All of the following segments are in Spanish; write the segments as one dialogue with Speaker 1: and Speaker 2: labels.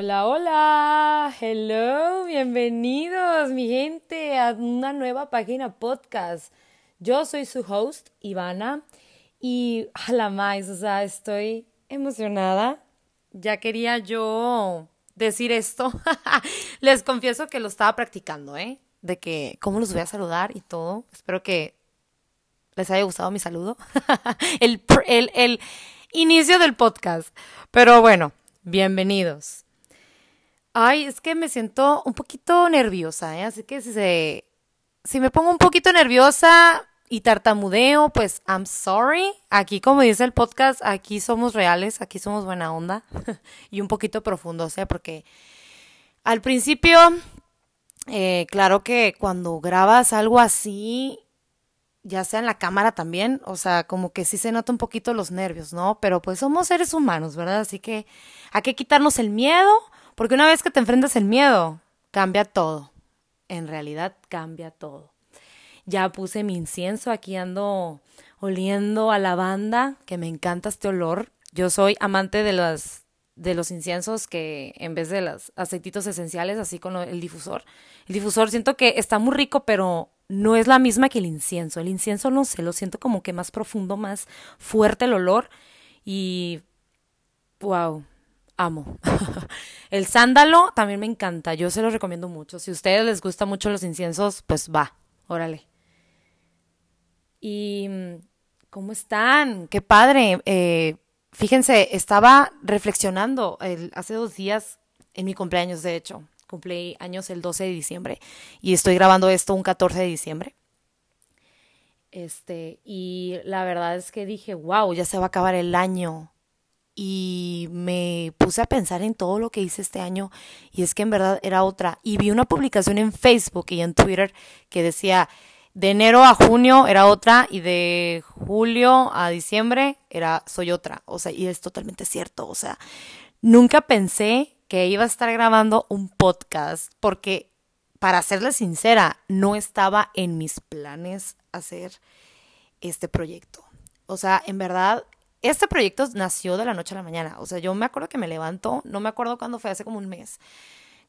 Speaker 1: Hola, hola, hello, bienvenidos mi gente a una nueva página podcast. Yo soy su host, Ivana, y a la más, o sea, estoy emocionada. Ya quería yo decir esto. Les confieso que lo estaba practicando, ¿eh? De que cómo los voy a saludar y todo. Espero que les haya gustado mi saludo. el, el, el inicio del podcast. Pero bueno, bienvenidos. Ay, es que me siento un poquito nerviosa, ¿eh? Así que si, se, si me pongo un poquito nerviosa y tartamudeo, pues I'm sorry. Aquí, como dice el podcast, aquí somos reales, aquí somos buena onda y un poquito profundos, ¿eh? Porque al principio, eh, claro que cuando grabas algo así, ya sea en la cámara también, o sea, como que sí se nota un poquito los nervios, ¿no? Pero pues somos seres humanos, ¿verdad? Así que hay que quitarnos el miedo porque una vez que te enfrentas el miedo, cambia todo. En realidad cambia todo. Ya puse mi incienso, aquí ando oliendo a lavanda, que me encanta este olor. Yo soy amante de los, de los inciensos que en vez de los aceititos esenciales, así con el difusor. El difusor siento que está muy rico, pero no es la misma que el incienso. El incienso no sé, lo siento como que más profundo, más fuerte el olor. Y wow, amo. el sándalo también me encanta, yo se lo recomiendo mucho. Si a ustedes les gustan mucho los inciensos, pues va, órale. Y, ¿cómo están? Qué padre. Eh, fíjense, estaba reflexionando hace dos días, en mi cumpleaños, de hecho. Cumplí años el 12 de diciembre y estoy grabando esto un 14 de diciembre. Este, y la verdad es que dije, wow, ya se va a acabar el año y me puse a pensar en todo lo que hice este año y es que en verdad era otra. Y vi una publicación en Facebook y en Twitter que decía de enero a junio era otra y de julio a diciembre era soy otra. O sea, y es totalmente cierto. O sea, nunca pensé que iba a estar grabando un podcast porque, para serle sincera, no estaba en mis planes hacer este proyecto. O sea, en verdad este proyecto nació de la noche a la mañana. O sea, yo me acuerdo que me levanto, no me acuerdo cuándo fue, hace como un mes,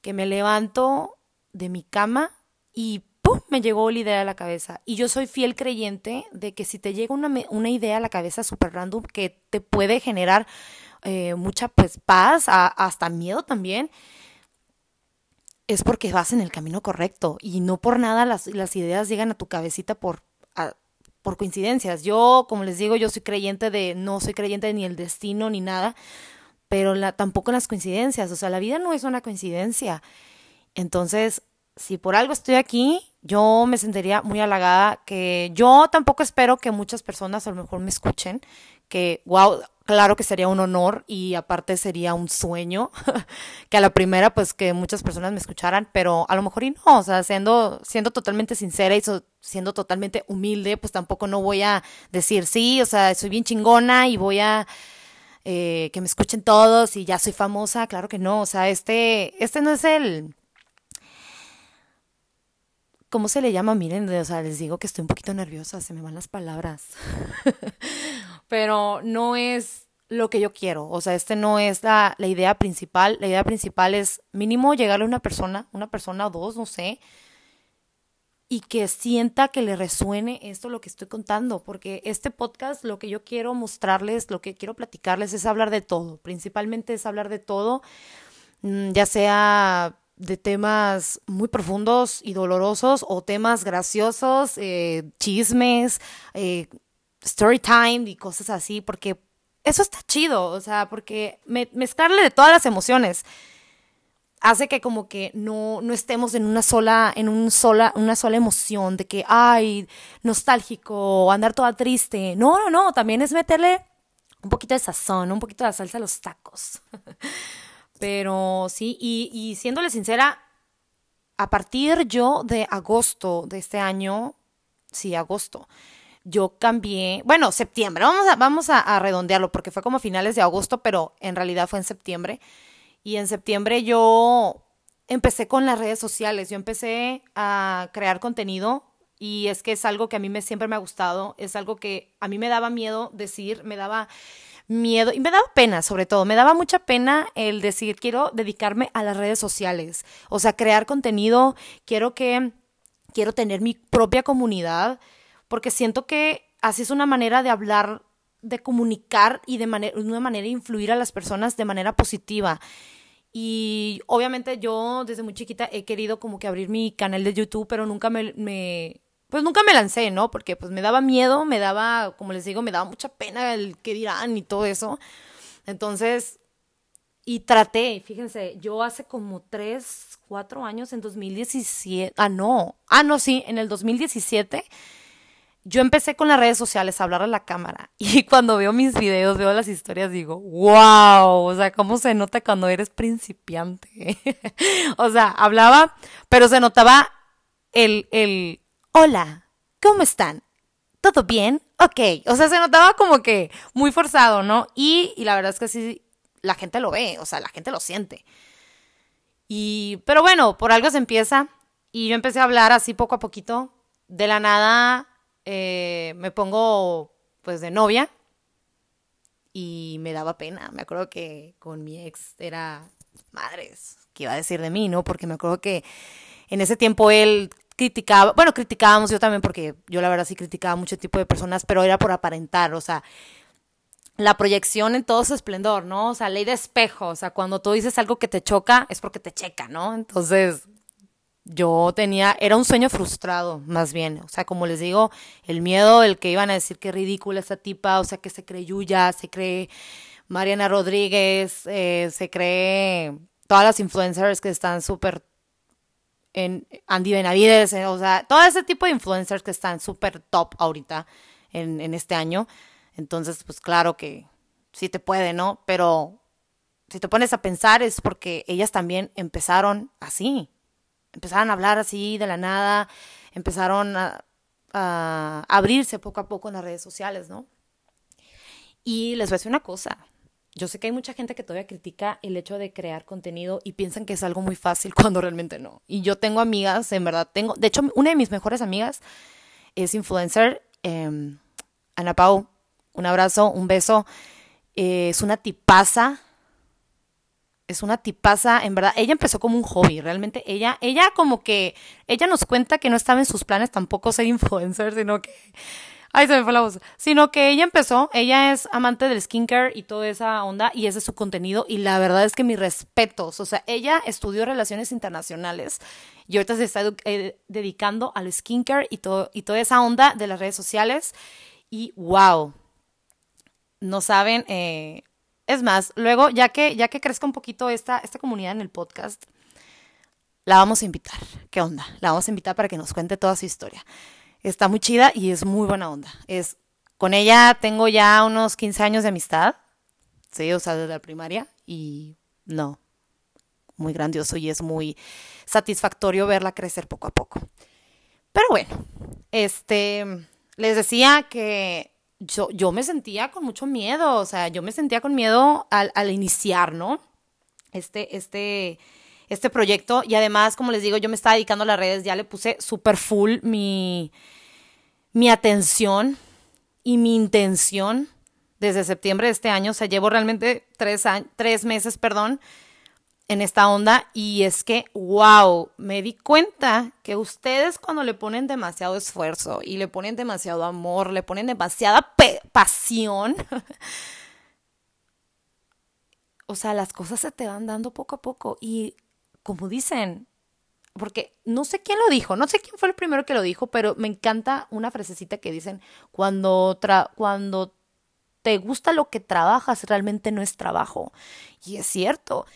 Speaker 1: que me levanto de mi cama y ¡pum! me llegó la idea a la cabeza. Y yo soy fiel creyente de que si te llega una, una idea a la cabeza súper random que te puede generar eh, mucha pues paz, hasta miedo también, es porque vas en el camino correcto y no por nada las, las ideas llegan a tu cabecita por por coincidencias. Yo, como les digo, yo soy creyente de, no soy creyente de ni el destino ni nada, pero la, tampoco en las coincidencias. O sea, la vida no es una coincidencia. Entonces, si por algo estoy aquí, yo me sentiría muy halagada que yo tampoco espero que muchas personas a lo mejor me escuchen, que, wow, claro que sería un honor y aparte sería un sueño que a la primera pues que muchas personas me escucharan, pero a lo mejor y no, o sea, siendo, siendo totalmente sincera y siendo totalmente humilde, pues tampoco no voy a decir sí, o sea, soy bien chingona y voy a eh, que me escuchen todos y ya soy famosa, claro que no, o sea, este, este no es el... ¿Cómo se le llama? Miren, o sea, les digo que estoy un poquito nerviosa, se me van las palabras. pero no es lo que yo quiero. O sea, este no es la, la, idea principal. La idea principal es mínimo llegarle a una persona, una persona o dos, no sé, y que sienta que le resuene esto lo que estoy contando, porque este podcast lo que yo quiero mostrarles, lo que quiero platicarles es hablar de todo, principalmente es hablar de todo, mm, ya sea de temas muy profundos y dolorosos o temas graciosos, eh, chismes, eh, story time y cosas así, porque eso está chido, o sea, porque mezclarle de todas las emociones hace que como que no, no estemos en una sola, en un sola, una sola emoción de que, ay, nostálgico, andar toda triste. No, no, no, también es meterle un poquito de sazón, un poquito de salsa a los tacos. Pero sí, y, y siéndole sincera, a partir yo de agosto de este año, sí, agosto, yo cambié, bueno, septiembre, vamos a, vamos a, redondearlo porque fue como finales de agosto, pero en realidad fue en septiembre. Y en septiembre yo empecé con las redes sociales, yo empecé a crear contenido y es que es algo que a mí me, siempre me ha gustado, es algo que a mí me daba miedo decir, me daba, miedo y me daba pena, sobre todo, me daba mucha pena el decir, quiero dedicarme a las redes sociales, o sea, crear contenido, quiero que, quiero tener mi propia comunidad, porque siento que así es una manera de hablar, de comunicar y de manera, una manera de influir a las personas de manera positiva. Y obviamente yo desde muy chiquita he querido como que abrir mi canal de YouTube, pero nunca me, me pues nunca me lancé, ¿no? Porque pues me daba miedo, me daba, como les digo, me daba mucha pena el qué dirán y todo eso. Entonces, y traté, fíjense, yo hace como tres, cuatro años, en 2017, ah, no, ah, no, sí, en el 2017, yo empecé con las redes sociales a hablar a la cámara. Y cuando veo mis videos, veo las historias, digo, wow, o sea, cómo se nota cuando eres principiante. o sea, hablaba, pero se notaba el, el, hola, ¿cómo están? ¿Todo bien? Ok. O sea, se notaba como que muy forzado, ¿no? Y, la verdad es que sí, la gente lo ve, o sea, la gente lo siente. Y, pero bueno, por algo se empieza. Y yo empecé a hablar así poco a poquito. De la nada eh, me pongo pues de novia. Y me daba pena. Me acuerdo que con mi ex era madres. ¿Qué iba a decir de mí, no? Porque me acuerdo que en ese tiempo él criticaba, bueno, criticábamos yo también porque yo la verdad sí criticaba mucho tipo de personas, pero era por aparentar, o sea, la proyección en todo su esplendor, ¿no? O sea, ley de espejo, o sea, cuando tú dices algo que te choca es porque te checa, ¿no? Entonces, yo tenía, era un sueño frustrado, más bien, o sea, como les digo, el miedo, el que iban a decir que ridícula esa tipa, o sea, que se cree Yuya, se cree Mariana Rodríguez, eh, se cree todas las influencers que están súper en Andy Benavides, o sea, todo ese tipo de influencers que están súper top ahorita en, en este año. Entonces, pues claro que sí te puede, ¿no? Pero si te pones a pensar es porque ellas también empezaron así. Empezaron a hablar así de la nada, empezaron a, abrirse poco a poco en las redes sociales, ¿no? Y les voy a decir una cosa, yo sé que hay mucha gente que todavía critica el hecho de crear contenido y piensan que es algo muy fácil cuando realmente no. Y yo tengo amigas, en verdad, tengo, de hecho, una de mis mejores amigas es influencer, eh, Ana Pau, un abrazo, un beso. Eh, es una tipaza, es una tipaza, en verdad, ella empezó como un hobby, realmente ella, ella como que, ella nos cuenta que no estaba en sus planes tampoco ser influencer, sino que Ay, se me fue la voz. Sino que ella empezó, ella es amante del skincare y toda esa onda, y ese es su contenido, y la verdad es que mis respetos. O sea, ella estudió relaciones internacionales y ahorita se está eh, dedicando al skincare y, todo, y toda esa onda de las redes sociales. Y wow. No saben. Eh, es más, luego, ya que, ya que crezca un poquito esta, esta comunidad en el podcast, la vamos a invitar. ¿Qué onda? La vamos a invitar para que nos cuente toda su historia está muy chida y es muy buena onda. Es, con ella tengo ya unos 15 años de amistad, sí, o sea, desde la primaria, y no, muy grandioso y es muy satisfactorio verla crecer poco a poco. Pero bueno, este, les decía que yo, yo me sentía con mucho miedo, o sea, yo me sentía con miedo al, al iniciar, ¿no? Este, este, este proyecto. Y además, como les digo, yo me estaba dedicando a las redes, ya le puse super full mi, mi atención y mi intención desde septiembre de este año. O sea, llevo realmente tres, tres meses, perdón, en esta onda. Y es que, wow, me di cuenta que ustedes cuando le ponen demasiado esfuerzo y le ponen demasiado amor, le ponen demasiada pasión, o sea, las cosas se te van dando poco a poco. Y como dicen, porque no sé quién lo dijo, no sé quién fue el primero que lo dijo, pero me encanta una frasecita que dicen, cuando, cuando te gusta lo que trabajas, realmente no es trabajo. Y es cierto.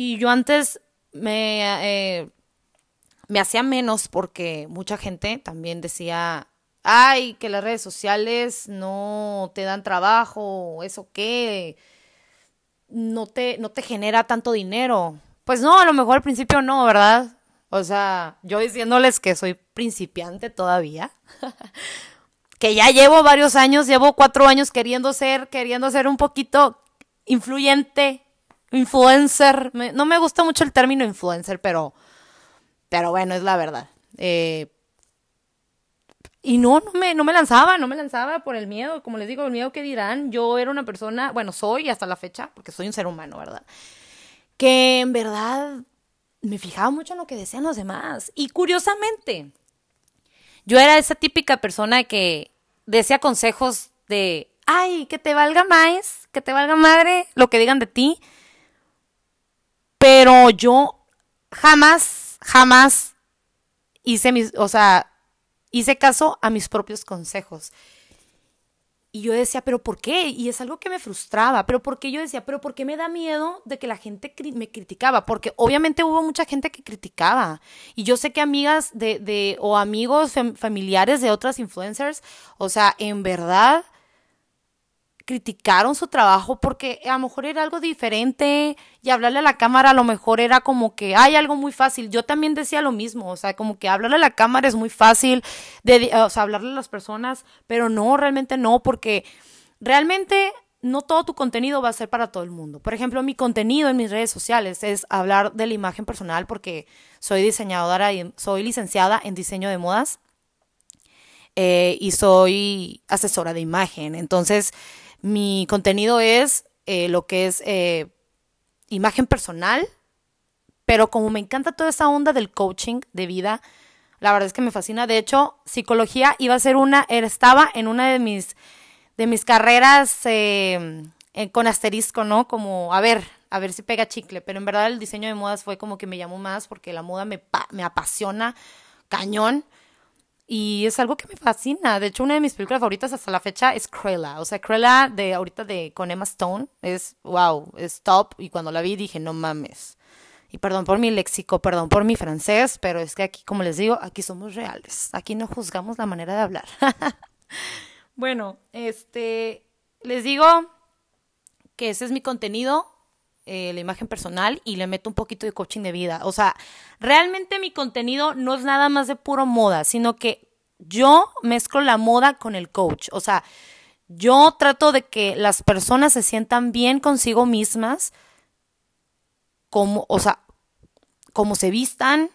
Speaker 1: Y yo antes me, eh, me hacía menos porque mucha gente también decía, ay, que las redes sociales no te dan trabajo, eso qué, no te, no te genera tanto dinero. Pues no, a lo mejor al principio no, ¿verdad? O sea, yo diciéndoles que soy principiante todavía. que ya llevo varios años, llevo cuatro años queriendo ser, queriendo ser un poquito influyente, influencer. no me gusta mucho el término influencer, pero, pero bueno, es la verdad. Eh, Y no, no me, no me lanzaba, no me lanzaba por el miedo, como les digo, el miedo que dirán. Yo era una persona, bueno, soy hasta la fecha, porque soy un ser humano, ¿verdad? Que en verdad me fijaba mucho en lo que decían los demás. Y curiosamente, yo era esa típica persona que decía consejos de, ay, que te valga más, que te valga madre lo que digan de ti. Pero yo jamás, jamás hice mis, o sea, hice caso a mis propios consejos. Y yo decía, pero ¿por qué? Y es algo que me frustraba, pero ¿por qué yo decía, pero ¿por qué me da miedo de que la gente me criticaba? Porque obviamente hubo mucha gente que criticaba. Y yo sé que amigas de, de o amigos familiares de otras influencers, o sea, en verdad criticaron su trabajo porque a lo mejor era algo diferente y hablarle a la cámara a lo mejor era como que hay algo muy fácil. Yo también decía lo mismo, o sea, como que hablarle a la cámara es muy fácil, de, o sea, hablarle a las personas, pero no, realmente no, porque realmente no todo tu contenido va a ser para todo el mundo. Por ejemplo, mi contenido en mis redes sociales es hablar de la imagen personal porque soy diseñadora y soy licenciada en diseño de modas eh, y soy asesora de imagen. Entonces, mi contenido es eh, lo que es eh, imagen personal, pero como me encanta toda esa onda del coaching de vida, la verdad es que me fascina. De hecho, psicología iba a ser una, estaba en una de mis, de mis carreras eh, con asterisco, ¿no? Como, a ver, a ver si pega chicle. Pero en verdad el diseño de modas fue como que me llamó más porque la moda me, me apasiona cañón. Y es algo que me fascina. De hecho, una de mis películas favoritas hasta la fecha es Cruella. O sea, Cruella de ahorita de con Emma Stone es wow, es top. Y cuando la vi dije, no mames. Y perdón por mi léxico, perdón por mi francés, pero es que aquí, como les digo, aquí somos reales. Aquí no juzgamos la manera de hablar. bueno, este, les digo que ese es mi contenido. Eh, la imagen personal y le meto un poquito de coaching de vida. O sea, realmente mi contenido no es nada más de puro moda, sino que yo mezclo la moda con el coach. O sea, yo trato de que las personas se sientan bien consigo mismas, como, o sea, como se vistan,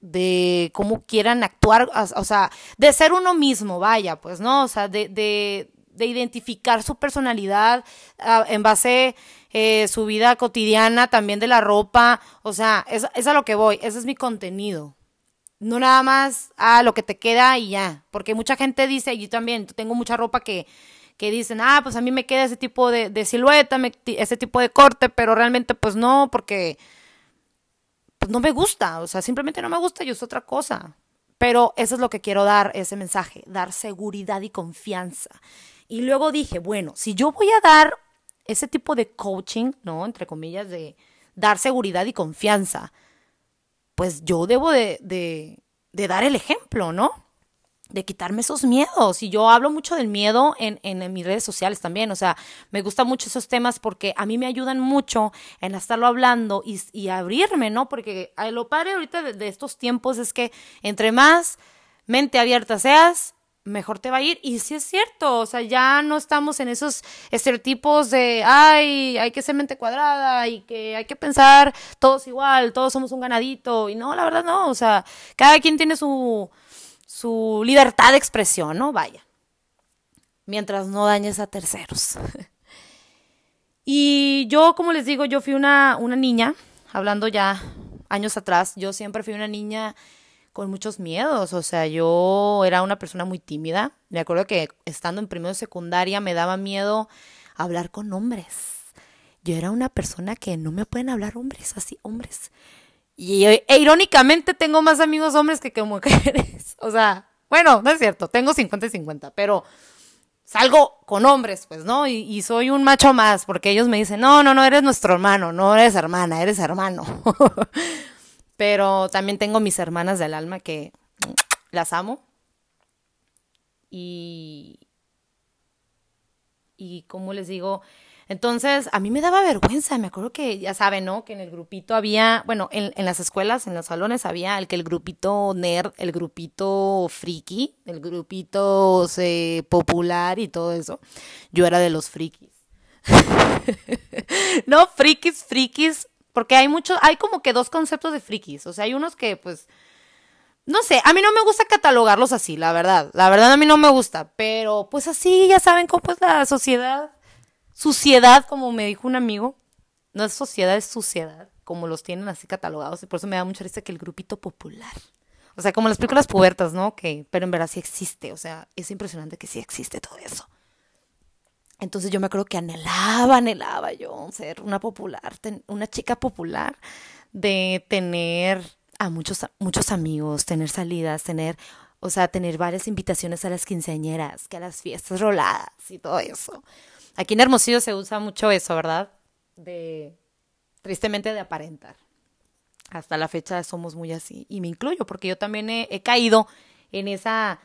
Speaker 1: de cómo quieran actuar, o sea, de ser uno mismo, vaya, pues, ¿no? O sea, de, de, de identificar su personalidad uh, en base eh, su vida cotidiana, también de la ropa, o sea, es, es a lo que voy, ese es mi contenido. No nada más a lo que te queda y ya, porque mucha gente dice, y yo también tengo mucha ropa que, que dicen, ah, pues a mí me queda ese tipo de, silueta, ese tipo de corte, pero realmente pues no, porque pues no me gusta, o sea, simplemente no me gusta y uso otra cosa. Pero eso es lo que quiero dar, ese mensaje, dar seguridad y confianza. Y luego dije, bueno, si yo voy a dar ese tipo de coaching, ¿no? Entre comillas, de dar seguridad y confianza, pues yo debo de, de, dar el ejemplo, ¿no? de quitarme esos miedos. Y yo hablo mucho del miedo en, en, mis redes sociales también. O sea, me gustan mucho esos temas porque a mí me ayudan mucho en estarlo hablando y, y abrirme, ¿no? Porque lo padre ahorita de, estos tiempos es que entre más mente abierta seas, mejor te va a ir. Y sí es cierto, o sea, ya no estamos en esos estereotipos de, ay, hay que ser mente cuadrada y que hay que pensar todos igual, todos somos un ganadito. Y no, la verdad no, o sea, cada quien tiene su, su libertad de expresión, ¿no? Vaya. Mientras no dañes a terceros. y yo, como les digo, yo fui una, una niña, hablando ya años atrás, yo siempre fui una niña con muchos miedos. O sea, yo era una persona muy tímida. Me acuerdo que estando en primero de secundaria me daba miedo hablar con hombres. Yo era una persona que no me pueden hablar hombres, así, hombres. Y e, irónicamente tengo más amigos hombres que, que mujeres. O sea, bueno, no es cierto, tengo 50 y 50, pero salgo con hombres, pues, ¿no? Y, y, soy un macho más, porque ellos me dicen, no, no, no, eres nuestro hermano, no eres hermana, eres hermano. Pero también tengo mis hermanas del alma que las amo. Y. Y como les digo, entonces a mí me daba vergüenza. Me acuerdo que, ya saben, ¿no? Que en el grupito había, bueno, en, en las escuelas, en los salones había el que el grupito nerd, el grupito friki, el grupito popular y todo eso. Yo era de los frikis. no, frikis, frikis, porque hay muchos, hay como que dos conceptos de frikis. O sea, hay unos que pues no sé, a mí no me gusta catalogarlos así, la verdad. La verdad a mí no me gusta, pero pues así ya saben cómo es la sociedad. Suciedad, como me dijo un amigo. No es sociedad, es suciedad, como los tienen así catalogados. Y por eso me da mucha risa que el grupito popular. O sea, como las películas pubertas, ¿no? Que, pero en verdad sí existe. O sea, es impresionante que sí existe todo eso. Entonces yo me acuerdo que anhelaba, anhelaba yo ser una popular, una chica popular, de tener a muchos, muchos amigos, tener salidas, tener, o sea, tener varias invitaciones a las quinceañeras, que a las fiestas roladas y todo eso. Aquí en Hermosillo se usa mucho eso, ¿verdad? De, tristemente, de aparentar. Hasta la fecha somos muy así. Y me incluyo, porque yo también he, he caído en esa,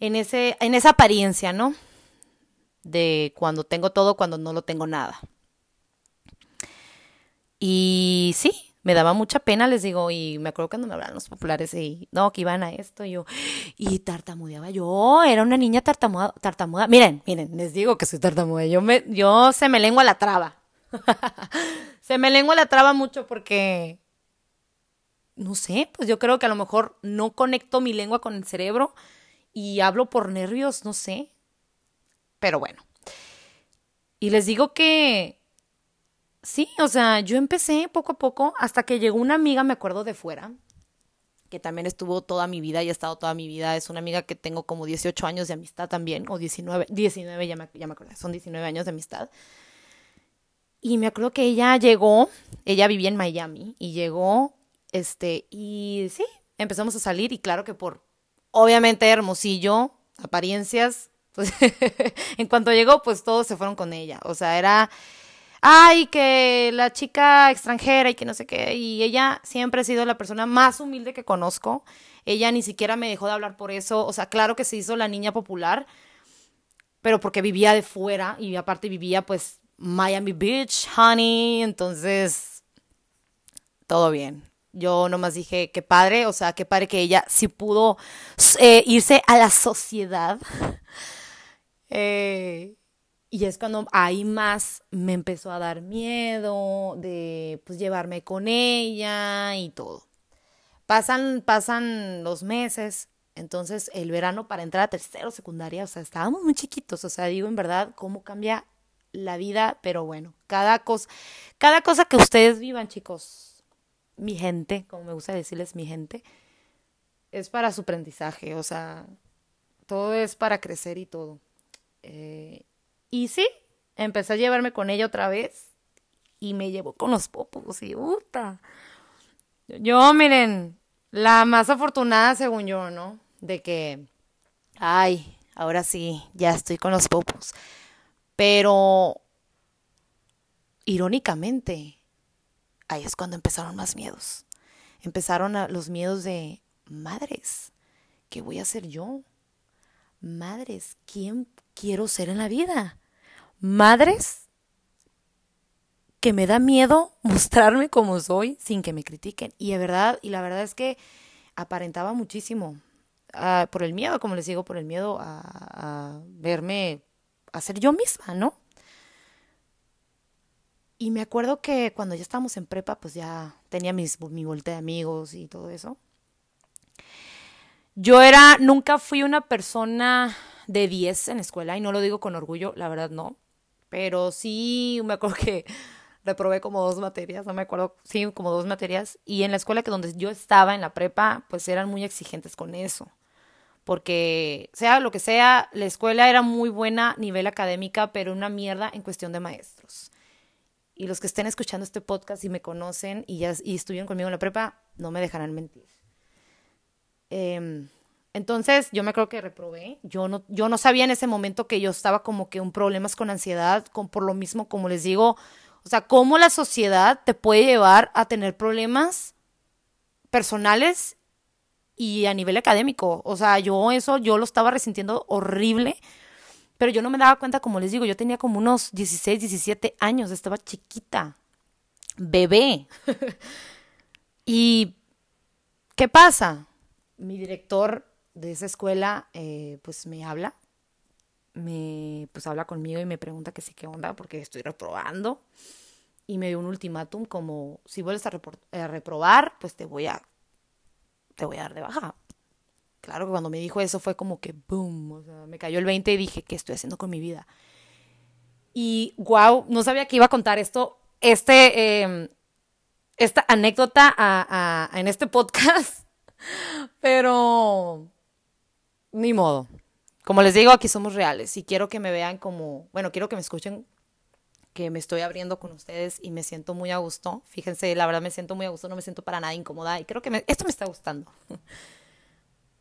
Speaker 1: en, ese, en esa apariencia, ¿no? De cuando tengo todo, cuando no lo tengo nada. Y sí, me daba mucha pena, les digo, y me acuerdo cuando me hablaban los populares y no, que iban a esto, y yo, y tartamudeaba yo, era una niña tartamuda, tartamuda. Miren, miren, les digo que soy tartamuda, yo me, yo se me lengua la traba. se me lengua la traba mucho porque, no sé, pues yo creo que a lo mejor no conecto mi lengua con el cerebro y hablo por nervios, no sé. Pero bueno. Y les digo que Sí, o sea, yo empecé poco a poco hasta que llegó una amiga, me acuerdo de fuera, que también estuvo toda mi vida y ha estado toda mi vida. Es una amiga que tengo como 18 años de amistad también, o 19, 19 ya me, ya me acuerdo, son 19 años de amistad. Y me acuerdo que ella llegó, ella vivía en Miami y llegó, este, y sí, empezamos a salir y claro que por, obviamente, Hermosillo, apariencias, en cuanto llegó, pues todos se fueron con ella. O sea, era ay, que la chica extranjera y que no sé qué. Y ella siempre ha sido la persona más humilde que conozco. Ella ni siquiera me dejó de hablar por eso. O sea, claro que se hizo la niña popular, pero porque vivía de fuera y aparte vivía pues Miami Beach, honey. Entonces, todo bien. Yo nomás dije, qué padre, o sea, qué padre que ella sí pudo eh, irse a la sociedad. Eh, y es cuando ahí más me empezó a dar miedo de pues llevarme con ella y todo. Pasan, pasan los meses, entonces el verano para entrar a tercero secundaria, o sea, estábamos muy chiquitos, o sea, digo en verdad cómo cambia la vida, pero bueno, cada cosa, cada cosa que ustedes vivan, chicos, mi gente, como me gusta decirles mi gente, es para su aprendizaje, o sea, todo es para crecer y todo. Eh, y sí, empecé a llevarme con ella otra vez y me llevó con los popos y puta. Yo, miren, la más afortunada según yo, ¿no? De que, ay, ahora sí, ya estoy con los popos. Pero, irónicamente, ahí es cuando empezaron más miedos. Empezaron los miedos de, madres, ¿qué voy a hacer yo? Madres, ¿quién quiero ser en la vida? madres que me da miedo mostrarme como soy sin que me critiquen. Y de verdad, y la verdad es que aparentaba muchísimo. Ah, por el miedo, como les digo, por el miedo a, a verme, a ser yo misma, ¿no? Y me acuerdo que cuando ya estábamos en prepa, pues ya tenía mis, mi vuelta de amigos y todo eso. Yo era, nunca fui una persona de 10 en escuela y no lo digo con orgullo, la verdad no. Pero sí, me acuerdo que reprobé como dos materias, no me acuerdo, sí, como dos materias. Y en la escuela que donde yo estaba, en la prepa, pues eran muy exigentes con eso. Porque, sea lo que sea, la escuela era muy buena nivel académica, pero una mierda en cuestión de maestros. Y los que estén escuchando este podcast y me conocen y ya y estuvieron conmigo en la prepa, no me dejarán mentir. Eh, entonces, yo me creo que reprobé. Yo no, yo no sabía en ese momento que yo estaba como que un problemas con ansiedad, con, por lo mismo, como les digo, o sea, cómo la sociedad te puede llevar a tener problemas personales y a nivel académico. O sea, yo eso, yo lo estaba resintiendo horrible, pero yo no me daba cuenta, como les digo, yo tenía como unos 16, 17 años, estaba chiquita, bebé. y, ¿qué pasa? Mi director de esa escuela, eh, pues me habla, me pues habla conmigo y me pregunta que sí, qué onda, porque estoy reprobando. Y me dio un ultimátum como, si vuelves a, reprobar, pues te voy a, te voy a dar de baja. claro que cuando me dijo eso fue como que boom, o sea, me cayó el 20 y dije, ¿qué estoy haciendo con mi vida? Y wow, no sabía que iba a contar esto, este, em, esta anécdota en este podcast, pero ni modo. Como les digo, aquí somos reales y quiero que me vean como, bueno, quiero que me escuchen que me estoy abriendo con ustedes y me siento muy a gusto. Fíjense, la verdad me siento muy a gusto, no me siento para nada incómoda y creo que esto me está gustando.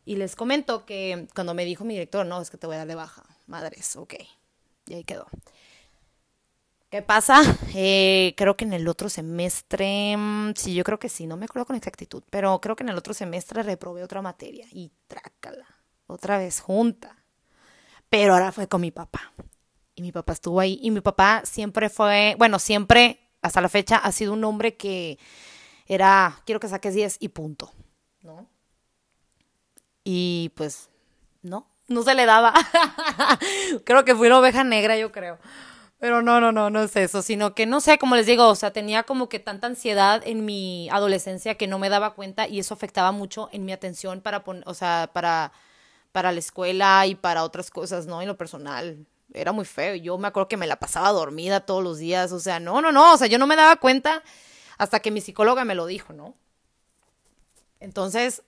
Speaker 1: Y les comento que cuando me dijo mi director, no, es que te voy a dar de baja. Madres, ok. Y ahí quedó. ¿Qué pasa? Eh, creo que en el otro semestre, mm, sí, yo creo que sí, no me acuerdo con exactitud, pero creo que en el otro semestre reprobé otra materia y trácala, otra vez junta. Pero ahora fue con mi papá y mi papá estuvo ahí. Y mi papá siempre fue, bueno, siempre, hasta la fecha, ha sido un hombre que era, quiero que saques 10 y punto, ¿no? Y pues, no, no se le daba. creo que fui una oveja negra, yo creo. Pero no, no, no, no es eso, sino que no sé, como les digo, o sea, tenía como que tanta ansiedad en mi adolescencia que no me daba cuenta y eso afectaba mucho en mi atención para poner, o sea, para, para la escuela y para otras cosas, ¿no? En lo personal era muy feo. Yo me acuerdo que me la pasaba dormida todos los días. O sea, no, no, no. O sea, yo no me daba cuenta hasta que mi psicóloga me lo dijo, ¿no? Entonces,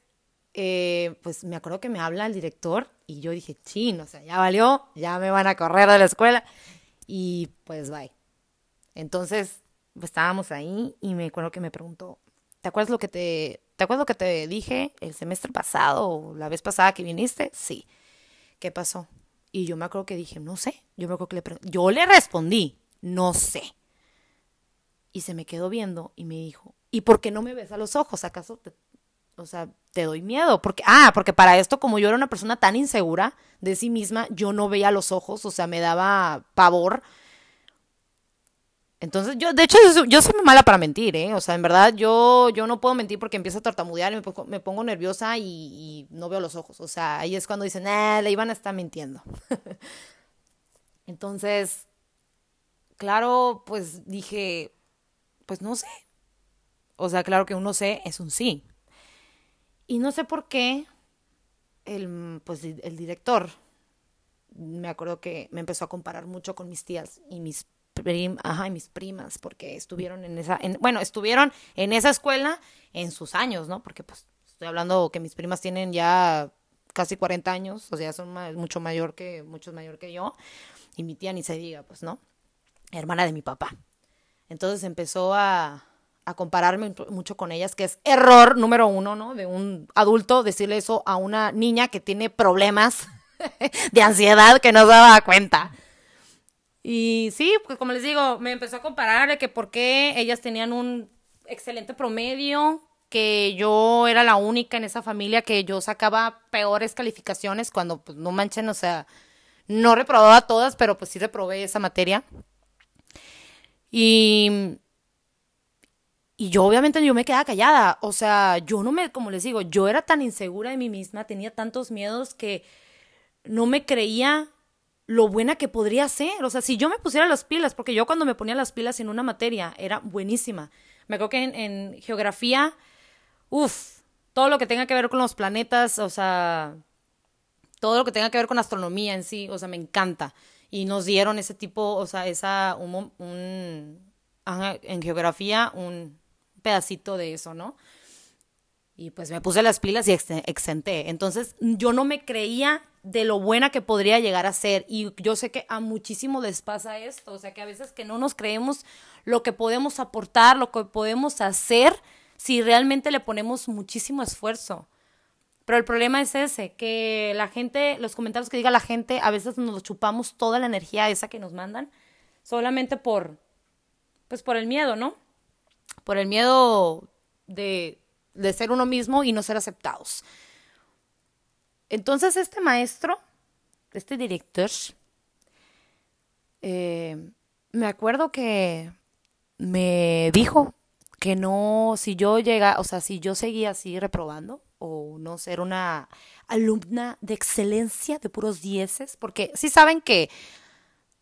Speaker 1: eh, pues me acuerdo que me habla el director y yo dije, chin, o sea, ya valió, ya me van a correr de la escuela. Y pues, bye. Entonces, pues estábamos ahí y me acuerdo que me preguntó, ¿te acuerdas lo que te, ¿te acuerdas que te dije el semestre pasado o la vez pasada que viniste? Sí. ¿Qué pasó? Y yo me acuerdo que dije, no sé. Yo me acuerdo que le Yo le respondí, no sé. Y se me quedó viendo y me dijo, ¿y por qué no me ves a los ojos? ¿Acaso te, o sea, te doy miedo? Porque, ah, porque para esto, como yo era una persona tan insegura de sí misma, yo no veía los ojos, o sea, me daba pavor entonces, yo, de hecho, yo, soy muy mala para mentir, ¿eh? O sea, en verdad, yo, yo no puedo mentir porque empiezo a tartamudear y me pongo, nerviosa y, no veo los ojos. O sea, ahí es cuando dicen, eh, la Ivana está mintiendo. Entonces, claro, pues dije, pues no sé. O sea, claro que uno sé es un sí. Y no sé por qué el, pues, el director, me acuerdo que me empezó a comparar mucho con mis tías y mis mis primas, porque estuvieron en esa, bueno, estuvieron en esa escuela en sus años, ¿no? Porque pues estoy hablando que mis primas tienen ya casi 40 años, o sea, son mucho mayor que, muchos mayor que yo, y mi tía ni se diga, pues, ¿no? Hermana de mi papá. Entonces empezó a, a compararme mucho con ellas, que es error número uno, ¿no? De un adulto decirle eso a una niña que tiene problemas de ansiedad que no se daba cuenta. Y sí, pues como les digo, me empezó a comparar de que por qué ellas tenían un excelente promedio, que yo era la única en esa familia que yo sacaba peores calificaciones cuando pues no manchen, o sea, no reprobaba todas, pero pues sí reprobé esa materia. Y y yo obviamente yo me quedaba callada, o sea, yo no me, como les digo, yo era tan insegura de mí misma, tenía tantos miedos que no me creía lo buena que podría ser. O sea, si yo me pusiera las pilas, porque yo cuando me ponía las pilas en una materia era buenísima. Me acuerdo que en, geografía, uff, todo lo que tenga que ver con los planetas, o sea, todo lo que tenga que ver con astronomía en sí, o sea, me encanta. Y nos dieron ese tipo, o sea, esa, un, un en geografía, un pedacito de eso, ¿no? Y pues me puse las pilas y exenté. Entonces yo no me creía de lo buena que podría llegar a ser. Y yo sé que a muchísimo les pasa esto. O sea que a veces que no nos creemos lo que podemos aportar, lo que podemos hacer si realmente le ponemos muchísimo esfuerzo. Pero el problema es ese, que la gente, los comentarios que diga la gente, a veces nos chupamos toda la energía esa que nos mandan, solamente por, pues por el miedo, ¿no? Por el miedo de de ser uno mismo y no ser aceptados. Entonces este maestro, este director, eh, me acuerdo que me dijo que no, si yo llega, o sea, si yo seguía así reprobando o no ser una alumna de excelencia de puros dieces, porque sí saben que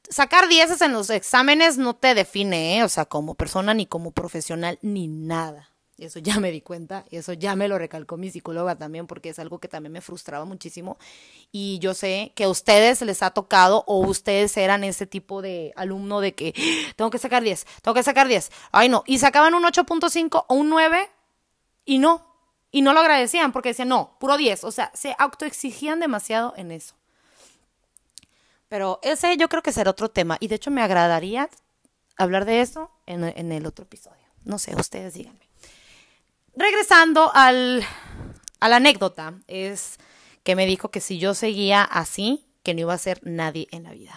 Speaker 1: sacar dieces en los exámenes no te define, ¿eh? o sea, como persona ni como profesional ni nada. Eso ya me di cuenta, y eso ya me lo recalcó mi psicóloga también, porque es algo que también me frustraba muchísimo. Y yo sé que a ustedes les ha tocado o ustedes eran ese tipo de alumno de que ¡Ah! tengo que sacar 10, tengo que sacar 10. Ay, no. Y sacaban un 8.5 o un 9 y no. Y no lo agradecían porque decían, no, puro 10. O sea, se autoexigían demasiado en eso. Pero ese yo creo que será otro tema. Y de hecho me agradaría hablar de eso en, en el otro episodio. No sé, ustedes díganme. Regresando al, a la anécdota, es que me dijo que si yo seguía así, que no iba a ser nadie en la vida.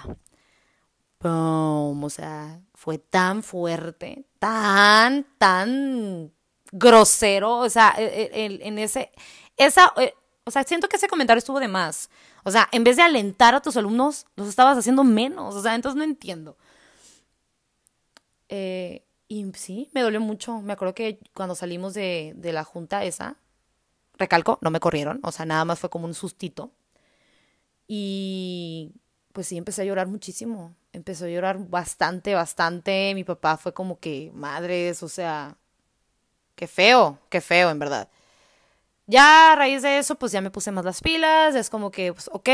Speaker 1: Boom, o sea, fue tan fuerte, tan, tan grosero, o sea, e, e, en ese, esa, eh, o sea, siento que ese comentario estuvo de más. O sea, en vez de alentar a tus alumnos, los estabas haciendo menos. O sea, entonces no entiendo. Eh, y sí, me dolió mucho. Me acuerdo que cuando salimos de, de la junta esa, recalco, no me corrieron. O sea, nada más fue como un sustito. Y pues sí, empecé a llorar muchísimo. Empezó a llorar bastante, bastante. Mi papá fue como que, madres, o sea, qué feo, qué feo, en verdad. Ya a raíz de eso, pues ya me puse más las pilas, es como que, pues, ok,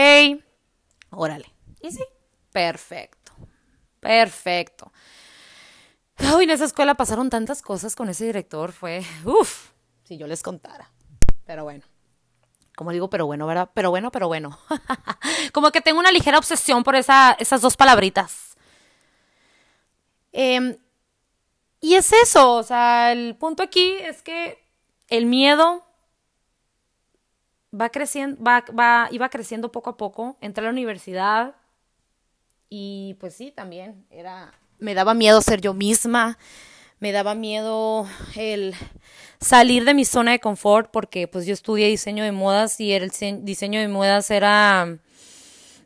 Speaker 1: órale. Y sí, perfecto, perfecto. Uy, en esa escuela pasaron tantas cosas con ese director, fue, uff, si yo les contara. Pero bueno, como digo, pero bueno, ¿verdad? Pero bueno, pero bueno. como que tengo una ligera obsesión por esa, esas dos palabritas. Em, y es eso, o sea, el punto aquí es que el miedo va creciendo, va, iba creciendo poco a poco. Entré a la universidad y pues sí, también era, me daba miedo ser yo misma, me daba miedo el salir de mi zona de confort porque pues yo estudié diseño de modas y el diseño de modas era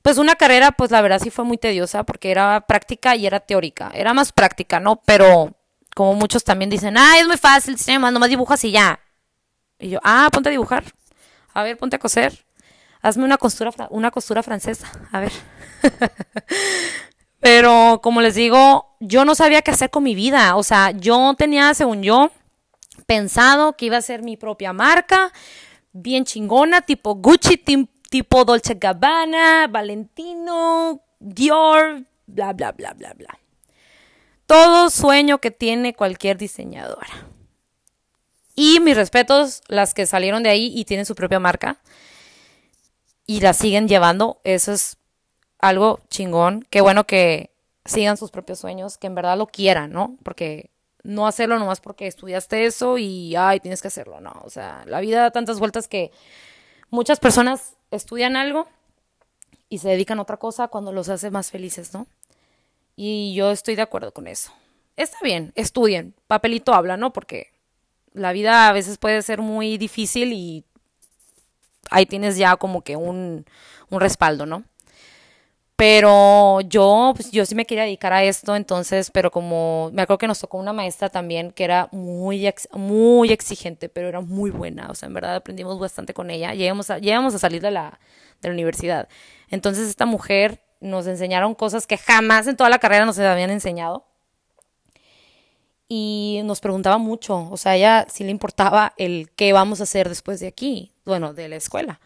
Speaker 1: pues una carrera pues la verdad sí fue muy tediosa porque era práctica y era teórica, era más práctica, ¿no? Pero como muchos también dicen, ah, es muy fácil, diseño de modas, nomás dibujas y ya. Y yo, ah, ponte a dibujar a ver, ponte a coser. Hazme una costura, una costura francesa. A ver. Pero como les digo, yo no sabía qué hacer con mi vida. O sea, yo tenía, según yo, pensado que iba a ser mi propia marca, bien chingona, tipo Gucci, tipo Dolce Gabbana, Valentino, Dior, bla, bla, bla, bla, bla. Todo sueño que tiene cualquier diseñadora. Y mis respetos, las que salieron de ahí y tienen su propia marca y la siguen llevando, eso es algo chingón. Qué bueno que sigan sus propios sueños, que en verdad lo quieran, ¿no? Porque no hacerlo nomás porque estudiaste eso y, ay, tienes que hacerlo, no. O sea, la vida da tantas vueltas que muchas personas estudian algo y se dedican a otra cosa cuando los hace más felices, ¿no? Y yo estoy de acuerdo con eso. Está bien, estudien, papelito habla, ¿no? Porque la vida a veces puede ser muy difícil y ahí tienes ya como que un, un respaldo, ¿no? Pero yo, pues yo sí me quería dedicar a esto, entonces, pero como me acuerdo que nos tocó una maestra también que era muy, muy exigente, pero era muy buena, o sea, en verdad aprendimos bastante con ella, llegamos a, llegamos a salir de la, de la universidad. Entonces, esta mujer nos enseñaron cosas que jamás en toda la carrera nos habían enseñado y nos preguntaba mucho, o sea, a ella sí le importaba el qué vamos a hacer después de aquí, bueno, de la escuela.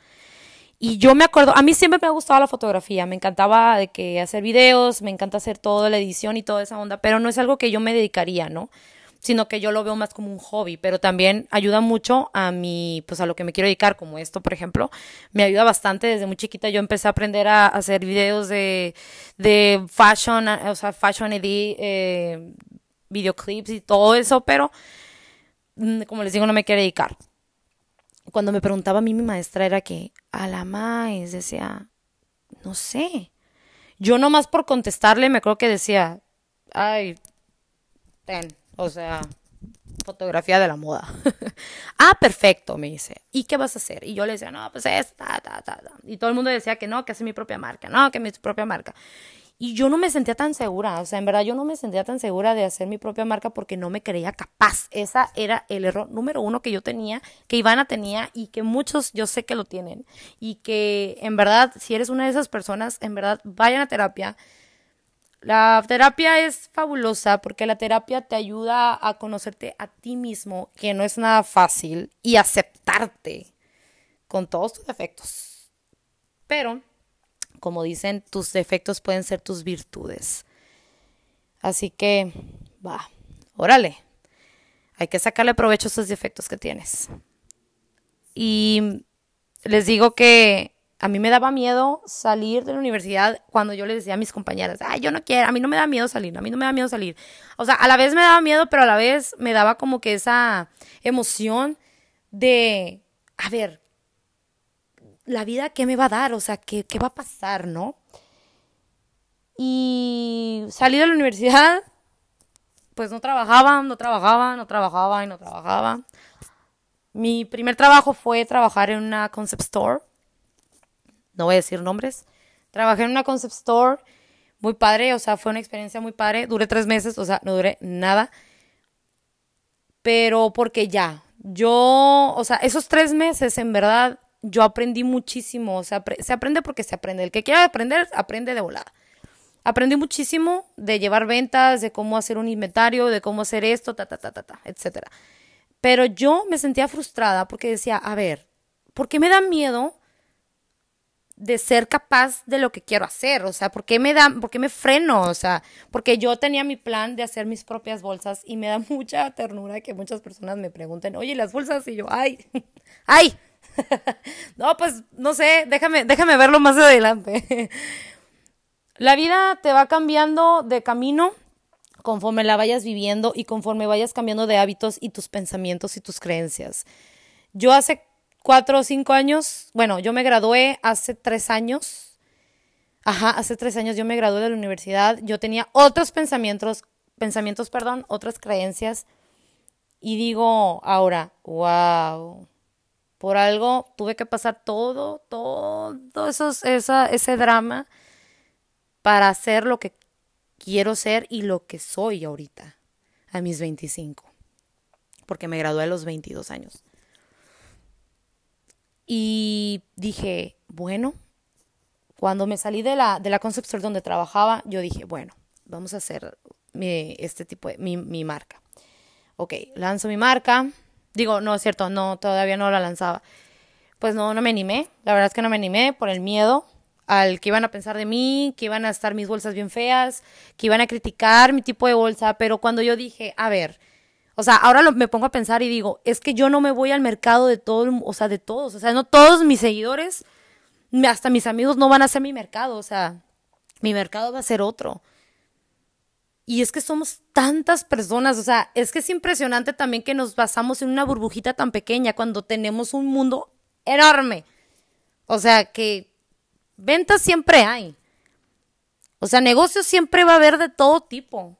Speaker 1: Y yo me acuerdo, a mí siempre me ha gustado la fotografía, me encantaba de que hacer videos, me encanta hacer toda la edición y toda esa onda, pero no es algo que yo me dedicaría, ¿no? Sino que yo lo veo más como un hobby, pero también ayuda mucho a mi, pues a lo que me quiero dedicar, como esto, por ejemplo, me ayuda bastante, desde muy chiquita yo empecé a aprender a hacer videos de, de fashion, o sea, fashion edit, eh, videoclips y todo eso, pero mm, como les digo, no me quiero dedicar. Cuando me preguntaba a mí mi maestra era que, a la más, decía, no sé. Yo nomás por contestarle me creo que decía, ay, ten, o sea, fotografía de la moda. ah, perfecto, me dice. ¿Y qué vas a hacer? Y yo le decía, no, pues esta, ta, ta, ta. Y todo el mundo decía que no, que hace mi propia marca, no, que mi propia marca. Y yo no me sentía tan segura, o sea, en verdad yo no me sentía tan segura de hacer mi propia marca porque no me creía capaz. Esa era el error número uno que yo tenía, que Ivana tenía y que muchos yo sé que lo tienen. Y que en verdad, si eres una de esas personas, en verdad vayan a terapia. La terapia es fabulosa porque la terapia te ayuda a conocerte a ti mismo, que no es nada fácil, y aceptarte con todos tus defectos. Pero, como dicen, tus defectos pueden ser tus virtudes. Así que, va, órale. Hay que sacarle provecho a esos defectos que tienes. Y les digo que a mí me daba miedo salir de la universidad cuando yo les decía a mis compañeras, ay, yo no quiero, a mí no me da miedo salir, a mí no me da miedo salir. O sea, a la vez me daba miedo, pero a la vez me daba como que esa emoción de, a ver, la vida, ¿qué me va a dar? O sea, ¿qué, qué va a pasar, no? Y salí de la universidad, pues no trabajaba, no trabajaba, no trabajaba y no trabajaba. Mi primer trabajo fue trabajar en una concept store no voy a decir nombres. Trabajé en una concept store muy padre, o sea, fue una experiencia muy padre. Duré tres meses, o sea, no duré nada. Pero porque ya, yo, o sea, esos tres meses en verdad yo aprendí muchísimo. O sea, se aprende porque se aprende. El que quiera aprender, aprende de volada. Aprendí muchísimo de llevar ventas, de cómo hacer un inventario, de cómo hacer esto, ta, ta, ta, ta, ta, etc. Pero yo me sentía frustrada porque decía, a ver, ¿por qué me da miedo de ser capaz de lo que quiero hacer, o sea, ¿por qué me da, por qué me freno? O sea, porque yo tenía mi plan de hacer mis propias bolsas y me da mucha ternura que muchas personas me pregunten, oye, las bolsas, y yo, ay, ay, no, pues, no sé, déjame, déjame verlo más adelante. la vida te va cambiando de camino conforme la vayas viviendo y conforme vayas cambiando de hábitos y tus pensamientos y tus creencias. Yo hace cuatro o cinco años, bueno, yo me gradué hace tres años. Ajá, hace tres años yo me gradué de la universidad. Yo tenía otros pensamientos, pensamientos, perdón, otras creencias. Y digo ahora, wow, por algo tuve que pasar todo, todo esos, esa, ese drama para hacer lo que quiero ser y lo que soy ahorita, a mis 25. Porque me gradué a los 22 años. Y dije, bueno, cuando me salí de la, de la concept store donde trabajaba, yo dije, bueno, vamos a hacer mi, este tipo de, mi, mi marca. Ok, lanzo mi marca. Digo, no es cierto, no, todavía no la lanzaba. Pues no, no me animé. La verdad es que no me animé por el miedo al que iban a pensar de mí, que iban a estar mis bolsas bien feas, que iban a criticar mi tipo de bolsa. Pero cuando yo dije, a ver, o sea, ahora me pongo a pensar y digo, es que yo no me voy al mercado de todo, o sea, de todos. O sea, no todos mis seguidores, hasta mis amigos no van a ser mi mercado. O sea, mi mercado va a ser otro. Y es que somos tantas personas, o sea, es que es impresionante también que nos basamos en una burbujita tan pequeña cuando tenemos un mundo enorme. O sea, que ventas siempre hay. O sea, negocios siempre va a haber de todo tipo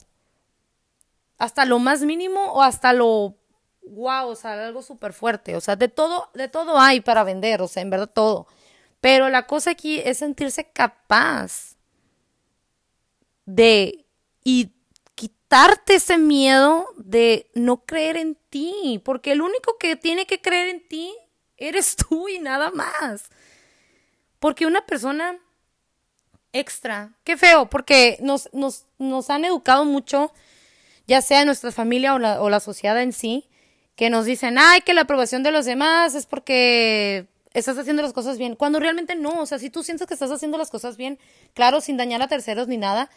Speaker 1: hasta lo más mínimo o hasta lo wow, o sea, algo súper fuerte. O sea, de todo, de todo hay para vender, o sea, en verdad todo. Pero la cosa aquí es sentirse capaz de y quitarte ese miedo de no creer en ti, porque el único que tiene que creer en ti eres tú y nada más. Porque una persona extra, qué feo, porque nos, nos, nos han educado mucho ya sea nuestra familia o la, o la sociedad en sí, que nos dicen, ay, que la aprobación de los demás es porque estás haciendo las cosas bien, cuando realmente no, o sea, si tú sientes que estás haciendo las cosas bien, claro, sin dañar a terceros ni nada,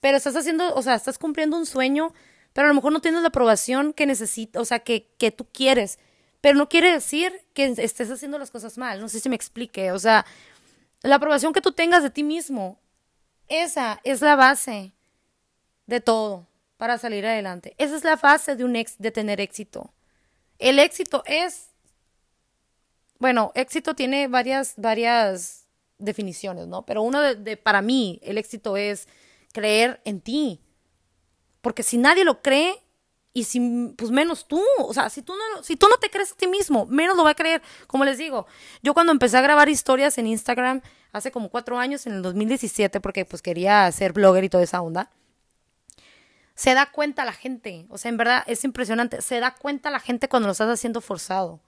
Speaker 1: pero estás haciendo, o sea, estás cumpliendo un sueño, pero a lo mejor no tienes la aprobación que necesitas, o sea, que, que tú quieres, pero no quiere decir que estés haciendo las cosas mal, no sé si me explique, o sea, la aprobación que tú tengas de ti mismo, esa es la base de todo para salir adelante. Esa es la fase de, un ex, de tener éxito. El éxito es, bueno, éxito tiene varias, varias definiciones, ¿no? Pero uno de, para mí, el éxito es creer en ti. Porque si nadie lo cree, y si, pues menos tú, o sea, si tú, no, si tú no te crees a ti mismo, menos lo va a creer. Como les digo, yo cuando empecé a grabar historias en Instagram hace como cuatro años, en el 2017, porque pues quería ser blogger y toda esa onda, se da cuenta la gente. O sea, en verdad es impresionante. Se da cuenta la gente cuando lo estás haciendo forzado.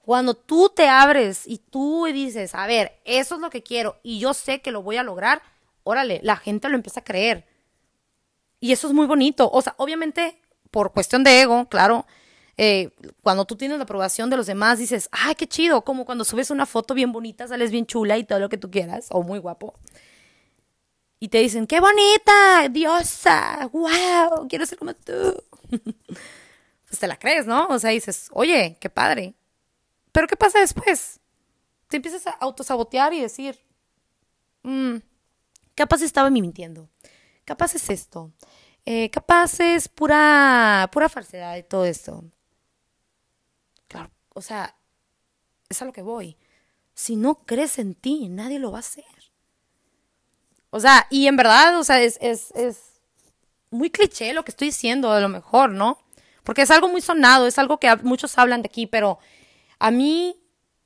Speaker 1: Cuando tú te abres y tú dices, a ver, eso es lo que quiero y yo sé que lo voy a lograr, órale, la gente lo empieza a creer. Y eso es muy bonito. O sea, obviamente, por cuestión de ego, claro, eh, cuando tú tienes la aprobación de los demás, dices, ay, qué chido, como cuando subes una foto bien bonita, sales bien chula y todo lo que tú quieras, o muy guapo. Y te dicen, qué bonita, diosa, wow, quiero ser como tú. pues te la crees, ¿no? O sea, dices, oye, qué padre. Pero ¿qué pasa después? Te empiezas a autosabotear y decir, mmm, capaz estaba mintiendo, capaz es esto, eh, capaz es pura, pura falsedad y todo esto. Claro, o sea, es a lo que voy. Si no crees en ti, nadie lo va a hacer. O sea, y en verdad, o sea, es, es, es muy cliché lo que estoy diciendo, a lo mejor, ¿no? Porque es algo muy sonado, es algo que muchos hablan de aquí, pero a mí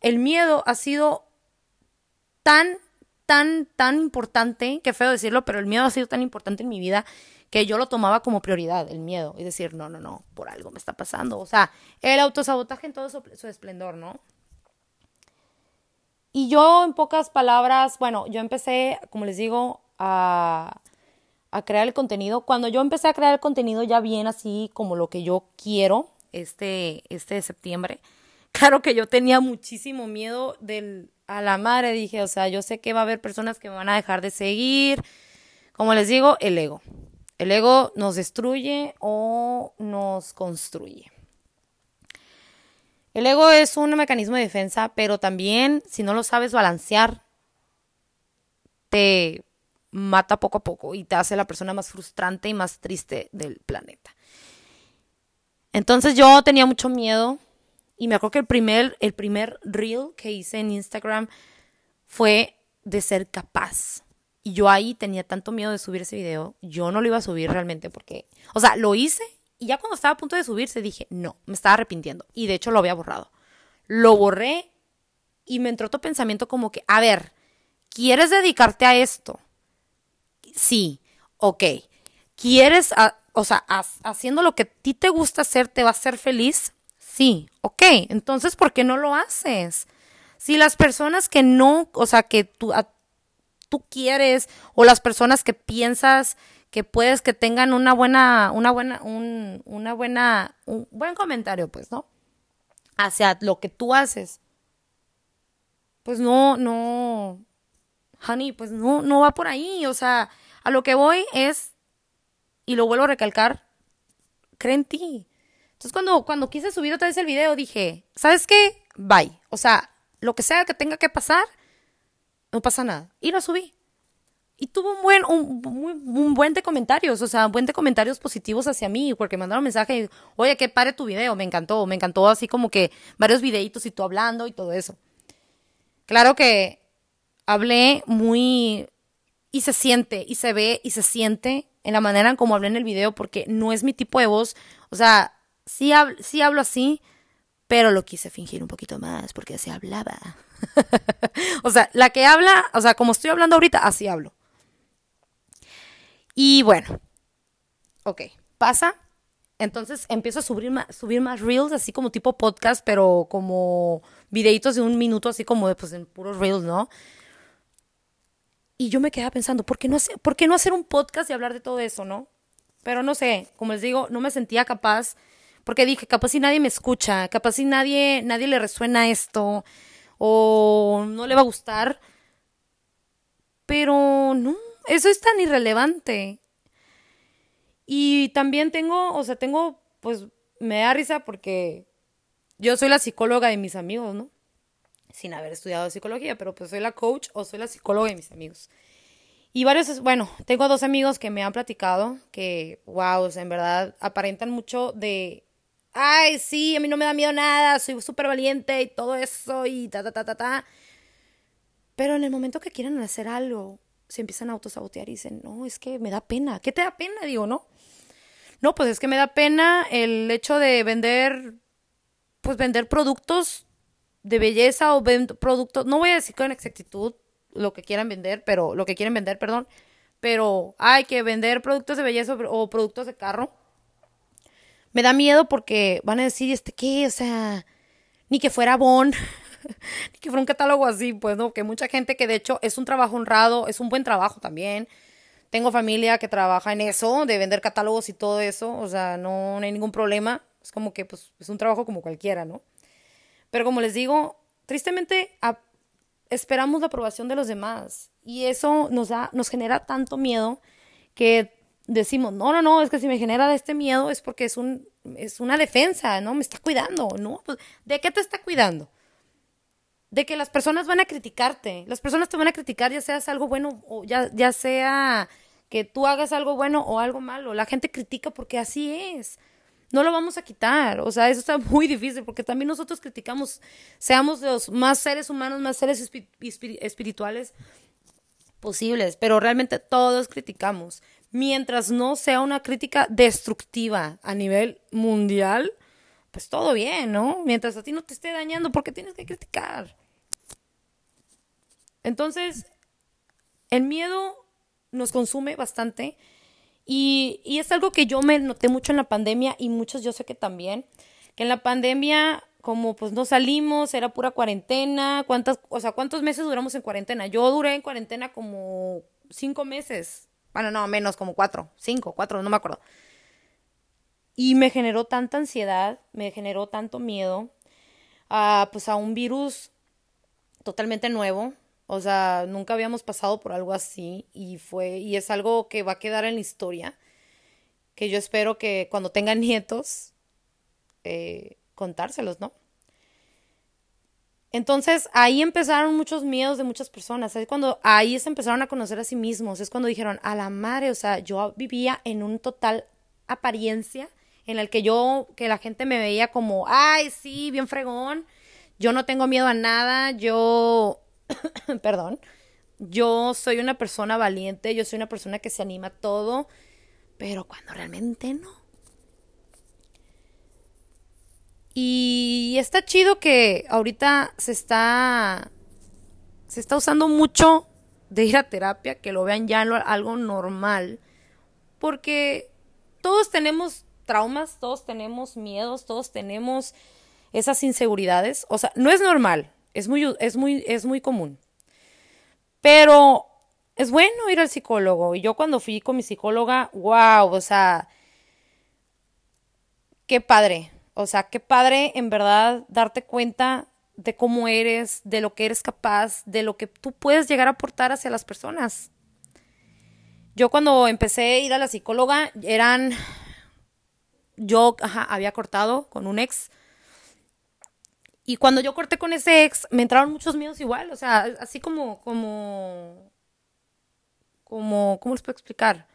Speaker 1: el miedo ha sido tan, tan, tan importante, qué feo decirlo, pero el miedo ha sido tan importante en mi vida que yo lo tomaba como prioridad, el miedo, y decir, no, no, no, por algo me está pasando. O sea, el autosabotaje en todo su, esplendor, ¿no? Y yo, en pocas palabras, bueno, yo empecé, como les digo, a, a crear el contenido. Cuando yo empecé a crear el contenido ya bien así como lo que yo quiero, este, este septiembre, claro que yo tenía muchísimo miedo del, a la madre, dije, o sea, yo sé que va a haber personas que me van a dejar de seguir. Como les digo, el ego. El ego nos destruye o nos construye. El ego es un mecanismo de defensa, pero también si no lo sabes balancear, te mata poco a poco y te hace la persona más frustrante y más triste del planeta. Entonces yo tenía mucho miedo y me acuerdo que el primer, el primer reel que hice en Instagram fue de ser capaz. Y yo ahí tenía tanto miedo de subir ese video, yo no lo iba a subir realmente porque, o sea, lo hice y ya cuando estaba a punto de subirse dije, no, me estaba arrepintiendo. Y de hecho lo había borrado. Lo borré y me entró otro pensamiento como que, a ver, ¿quieres dedicarte a esto? Sí, ok. ¿Quieres, o sea, haciendo lo que a ti te gusta hacer, te va a hacer feliz? Sí, ok. Entonces, ¿por qué no lo haces? Si las personas que no, o sea, que tú, tú quieres o las personas que piensas que puedes que tengan una buena, una buena, un, una buena, un buen comentario, pues, ¿no? Hacia lo que tú haces. Pues no, no, honey, pues no, no va por ahí. O sea, a lo que voy es, y lo vuelvo a recalcar, cree en ti. Entonces cuando, cuando quise subir otra vez el video dije, ¿sabes qué? Bye. O sea, lo que sea que tenga que pasar, no pasa nada. Y lo subí. Y tuvo un buen, un, un buen de comentarios, o sea, un buen de comentarios positivos hacia mí, porque me mandaron mensaje, oye, que pare tu video, me encantó, me encantó así como que varios videitos y tú hablando y todo eso. Claro que hablé muy, y se siente, y se ve, y se siente en la manera en como hablé en el video, porque no es mi tipo de voz, o sea, sí, sí hablo así, pero lo quise fingir un poquito más, porque así hablaba. o sea, la que habla, o sea, como estoy hablando ahorita, así hablo. Y bueno, ok, pasa. Entonces empiezo a subir más, subir más reels, así como tipo podcast, pero como videitos de un minuto, así como pues en puros reels, ¿no? Y yo me quedaba pensando, ¿por qué, no hacer, ¿por qué no hacer un podcast y hablar de todo eso, no? Pero no sé, como les digo, no me sentía capaz, porque dije, capaz si nadie me escucha, capaz si nadie, nadie le resuena esto, o no le va a gustar. Pero no, eso es tan irrelevante. Y también tengo, o sea, tengo, pues me da risa porque yo soy la psicóloga de mis amigos, ¿no? Sin haber estudiado psicología, pero pues soy la coach o soy la psicóloga de mis amigos. Y varios, bueno, tengo dos amigos que me han platicado que, wow, o sea, en verdad aparentan mucho de, ay, sí, a mí no me da miedo nada, soy súper valiente y todo eso y ta, ta, ta, ta, ta. Pero en el momento que quieran hacer algo se empiezan a autosabotear y dicen, no, es que me da pena. ¿Qué te da pena? Digo, ¿no? No, pues es que me da pena el hecho de vender, pues vender productos de belleza o productos, no voy a decir con exactitud lo que quieran vender, pero lo que quieren vender, perdón, pero hay que vender productos de belleza o productos de carro. Me da miedo porque van a decir, este, ¿qué? O sea, ni que fuera Bon. que fuera un catálogo así, pues, ¿no? Que mucha gente que de hecho es un trabajo honrado, es un buen trabajo también. Tengo familia que trabaja en eso, de vender catálogos y todo eso, o sea, no, hay ningún problema. Es como que pues es un trabajo como cualquiera, ¿no? Pero como les digo, tristemente esperamos la aprobación de los demás y eso nos da nos genera tanto miedo que decimos, "No, no, no, es que si me genera este miedo es porque es un es una defensa, ¿no? Me está cuidando, ¿no? Pues, ¿de qué te está cuidando? De que las personas van a criticarte. Las personas te van a criticar ya seas algo bueno o ya, ya sea que tú hagas algo bueno o algo malo. La gente critica porque así es. No lo vamos a quitar. O sea, eso está muy difícil porque también nosotros criticamos, seamos los más seres humanos, más seres espirituales posibles, pero realmente todos criticamos mientras no sea una crítica destructiva a nivel mundial, pues todo bien, ¿no? Mientras a ti no te esté dañando, ¿por qué tienes que criticar? Entonces, el miedo nos consume bastante y, y es algo que yo me noté mucho en la pandemia y muchos yo sé que también, que en la pandemia como pues no salimos, era pura cuarentena, cuántas, o sea, cuántos meses duramos en cuarentena. Yo duré en cuarentena como cinco meses, bueno, no, menos como cuatro, cinco, cuatro, no me acuerdo. Y me generó tanta ansiedad, me generó tanto miedo a, pues a un virus totalmente nuevo. O sea, nunca habíamos pasado por algo así y fue, y es algo que va a quedar en la historia, que yo espero que cuando tengan nietos, eh, contárselos, ¿no? Entonces ahí empezaron muchos miedos de muchas personas. Es cuando ahí se empezaron a conocer a sí mismos. Es cuando dijeron, a la madre, o sea, yo vivía en un total apariencia en el que yo, que la gente me veía como, ay, sí, bien fregón. Yo no tengo miedo a nada. Yo, perdón, yo soy una persona valiente. Yo soy una persona que se anima a todo. Pero cuando realmente no. Y está chido que ahorita se está se está usando mucho de ir a terapia, que lo vean ya algo normal, porque todos tenemos traumas, todos tenemos miedos, todos tenemos esas inseguridades, o sea, no es normal, es muy es muy es muy común. Pero es bueno ir al psicólogo y yo cuando fui con mi psicóloga, wow, o sea, qué padre. O sea, qué padre en verdad darte cuenta de cómo eres, de lo que eres capaz, de lo que tú puedes llegar a aportar hacia las personas. Yo cuando empecé a ir a la psicóloga, eran, yo había cortado con un ex. Y cuando yo corté con ese ex, me entraron muchos miedos igual, o sea, así como, como, como, ¿cómo les puedo explicar?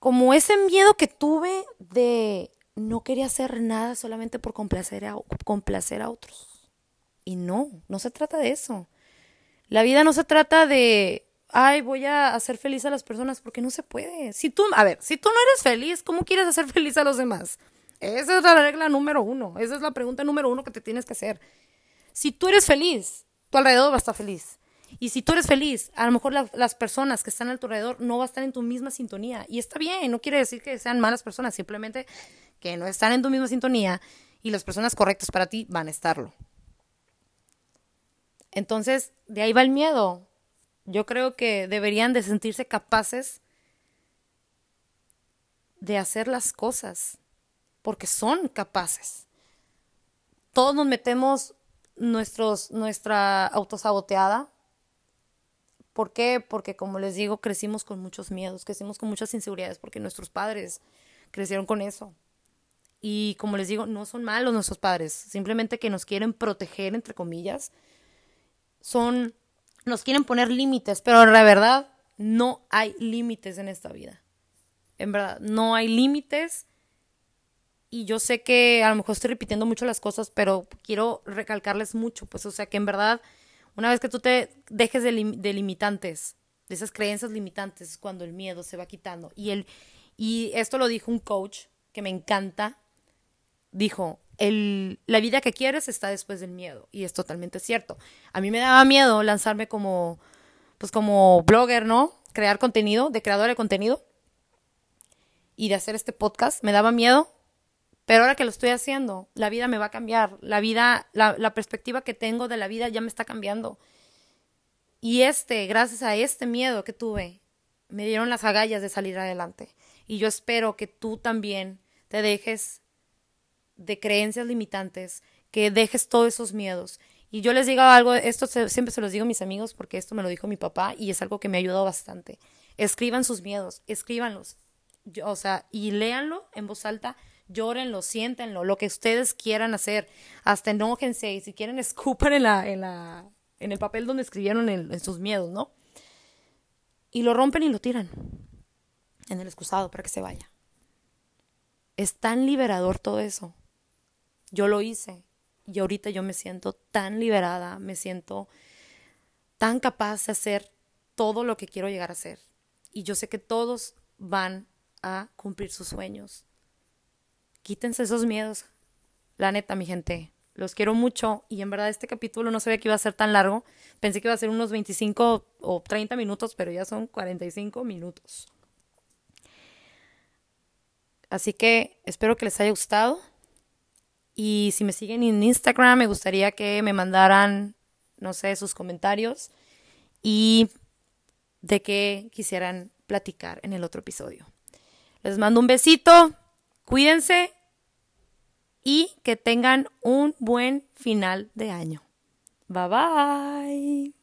Speaker 1: Como ese miedo que tuve de no quería hacer nada solamente por complacer a, complacer a otros. Y no, no se trata de eso. La vida no se trata de, ay, voy a hacer feliz a las personas porque no se puede. Si tú, a ver, si tú no eres feliz, ¿cómo quieres hacer feliz a los demás? Esa es la regla número uno. Esa es la pregunta número uno que te tienes que hacer. Si tú eres feliz, tu alrededor va a estar feliz. Y si tú eres feliz, a lo mejor las personas que están a tu alrededor no van a estar en tu misma sintonía. Y está bien, no quiere decir que sean malas personas, simplemente que no están en tu misma sintonía y las personas correctas para ti van a estarlo. Entonces, de ahí va el miedo. Yo creo que deberían de sentirse capaces de hacer las cosas, porque son capaces. Todos nos metemos nuestros, nuestra autosaboteada. ¿Por qué? Porque como les digo, crecimos con muchos miedos, crecimos con muchas inseguridades, porque nuestros padres crecieron con eso. Y como les digo, no son malos nuestros padres, simplemente que nos quieren proteger, entre comillas. Son, nos quieren poner límites, pero la verdad no hay límites en esta vida. En verdad, no hay límites. Y yo sé que a lo mejor estoy repitiendo mucho las cosas, pero quiero recalcarles mucho, pues, o sea, que en verdad, una vez que tú te dejes de, de limitantes, de esas creencias limitantes, es cuando el miedo se va quitando. Y, el, y esto lo dijo un coach que me encanta, dijo, el, la vida que quieres está después del miedo. Y es totalmente cierto. A mí me daba miedo lanzarme como, pues como blogger, ¿no? Crear contenido, de creador de contenido. Y de hacer este podcast. Me daba miedo. Pero ahora que lo estoy haciendo, la vida me va a cambiar. La vida, la, la perspectiva que tengo de la vida ya me está cambiando. Y este, gracias a este miedo que tuve, me dieron las agallas de salir adelante. Y yo espero que tú también te dejes de creencias limitantes, que dejes todos esos miedos. Y yo les digo algo, esto siempre se los digo a mis amigos porque esto me lo dijo mi papá y es algo que me ha ayudado bastante. Escriban sus miedos, escríbanlos. o sea, y léanlo en voz alta, llórenlo, siéntenlo, lo que ustedes quieran hacer. Hasta enójense y si quieren escupan en la, en la, en el papel donde escribieron en sus miedos, ¿no? Y lo rompen y lo tiran en el excusado para que se vaya. Es tan liberador todo eso. Yo lo hice y ahorita yo me siento tan liberada, me siento tan capaz de hacer todo lo que quiero llegar a hacer. Y yo sé que todos van a cumplir sus sueños. Quítense esos miedos. La neta, mi gente, los quiero mucho y en verdad este capítulo no sabía que iba a ser tan largo. Pensé que iba a ser unos 25 o 30 minutos, pero ya son 45 minutos. Así que espero que les haya gustado. Y si me siguen en Instagram, me gustaría que me mandaran, no sé, sus comentarios y de qué quisieran platicar en el otro episodio. Les mando un besito, cuídense y que tengan un buen final de año. Bye bye.